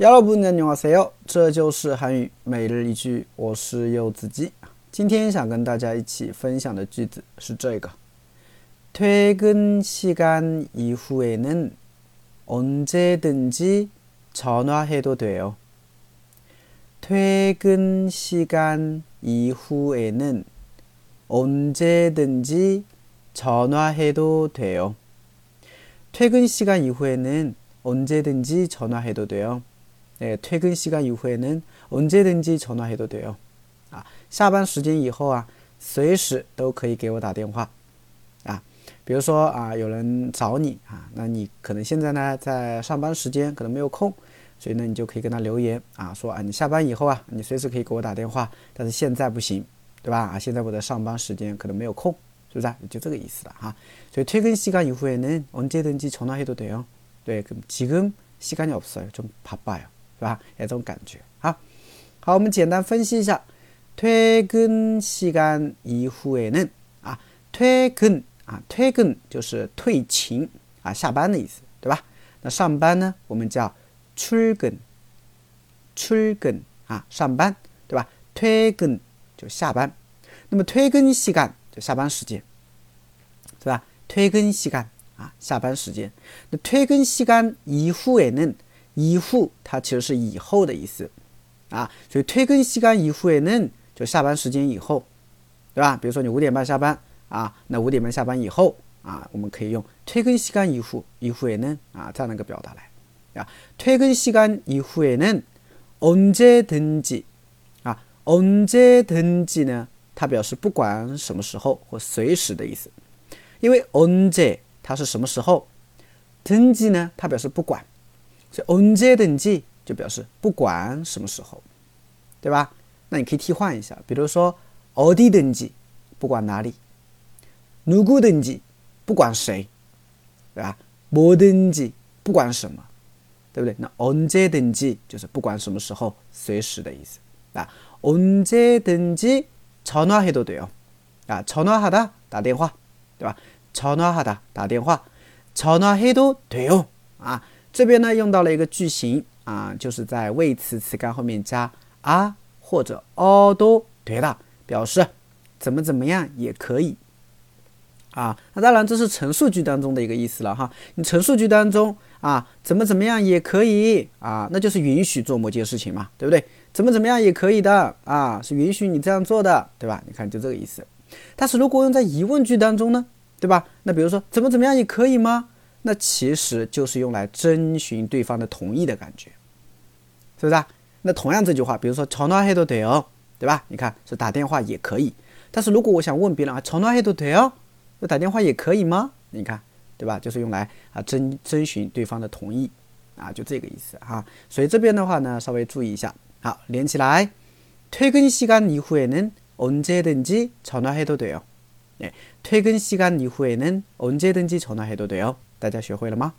여러분 안녕하세요. 这就是韩语每日一句我是柚子鸡今天想跟大家一起分享的句子是这个퇴근시간이후에는 언제든지 전화해도 돼요. 퇴근 시간 이후에는 언제든지 전화해도 돼요. 퇴근 시간 이후에는 언제든지 전화해도 돼요. 네, 퇴근 시간 이후에는 언제든지 전화해도 돼요. 아, 下班时间以后啊，随时都可以给我打电话啊。啊，比如说啊，有人找你啊，那你可能现在呢在上班时间，可能没有空，所以呢你就可以跟他留言啊，说啊你下班以后啊，你随时可以给我打电话，但是现在不行，对吧？啊，现在我在上班时间可能没有空，是不是？就这个意思了哈。所以退更시간이후에는 언제든지 전화해도 돼요. 네, 그럼 지금 시간이 없어요. 좀 바빠요. 是吧？这种感觉啊。好，我们简单分析一下 퇴근 시간 이후에는 아 퇴근 아 퇴근 就是退勤啊下班的意思，对吧？那上班呢，我们叫 출근 출근 啊上班，对吧？ 퇴근 就下班，那么퇴근 시간 就下班时间，对吧？퇴근 시간 啊下班时间，那퇴근 시간 이후에는 이후 它其实是以后的意思啊，所以퇴근 시간 이후에는 就下班时间以后，对吧？比如说你五点半下班啊，那五点半下班以后啊，我们可以用퇴근시간이후이후에는啊这样的一个表达来啊。퇴근시간이후에는언제든지啊，언제든지呢，它表示不管什么时候或随时的意思。因为언제它是什么时候，든지呢，它表示不管， 所以언제든지就表示不管什么时候，对吧？那你可以替换一下，比如说어디든지不管哪里，누구든지不管谁，对吧？뭐든지不管什么，对不对？那언제든지就是不管什么时候，随时的意思啊。언제든지전화해도돼요啊，전화하다打电话，对吧？전화하다打电话，전화해도돼요啊。 这边呢用到了一个句型啊，就是在谓词词干后面加啊。或者哦都对了，表示怎么怎么样也可以啊。那当然这是陈述句当中的一个意思了哈。你陈述句当中啊，怎么怎么样也可以啊，那就是允许做某件事情嘛，对不对？怎么怎么样也可以的啊，是允许你这样做的，对吧？你看就这个意思。但是如果用在疑问句当中呢，对吧？那比如说怎么怎么样也可以吗？那其实就是用来征询对方的同意的感觉，是不是啊？那同样这句话，比如说전화해도돼 요， 对吧？你看是打电话也可以。但是如果我想问别人啊，전화해도돼 요， 那打电话也可以吗？你看，对吧？就是用来啊征征询对方的同意啊，就这个意思哈。所以这边的话呢，稍微注意一下。好，连起来。퇴근시간이후에는언제든지전화해도돼 요。 哎，퇴근시간이후에는언제든지전화해도돼 요。 大家学会了吗？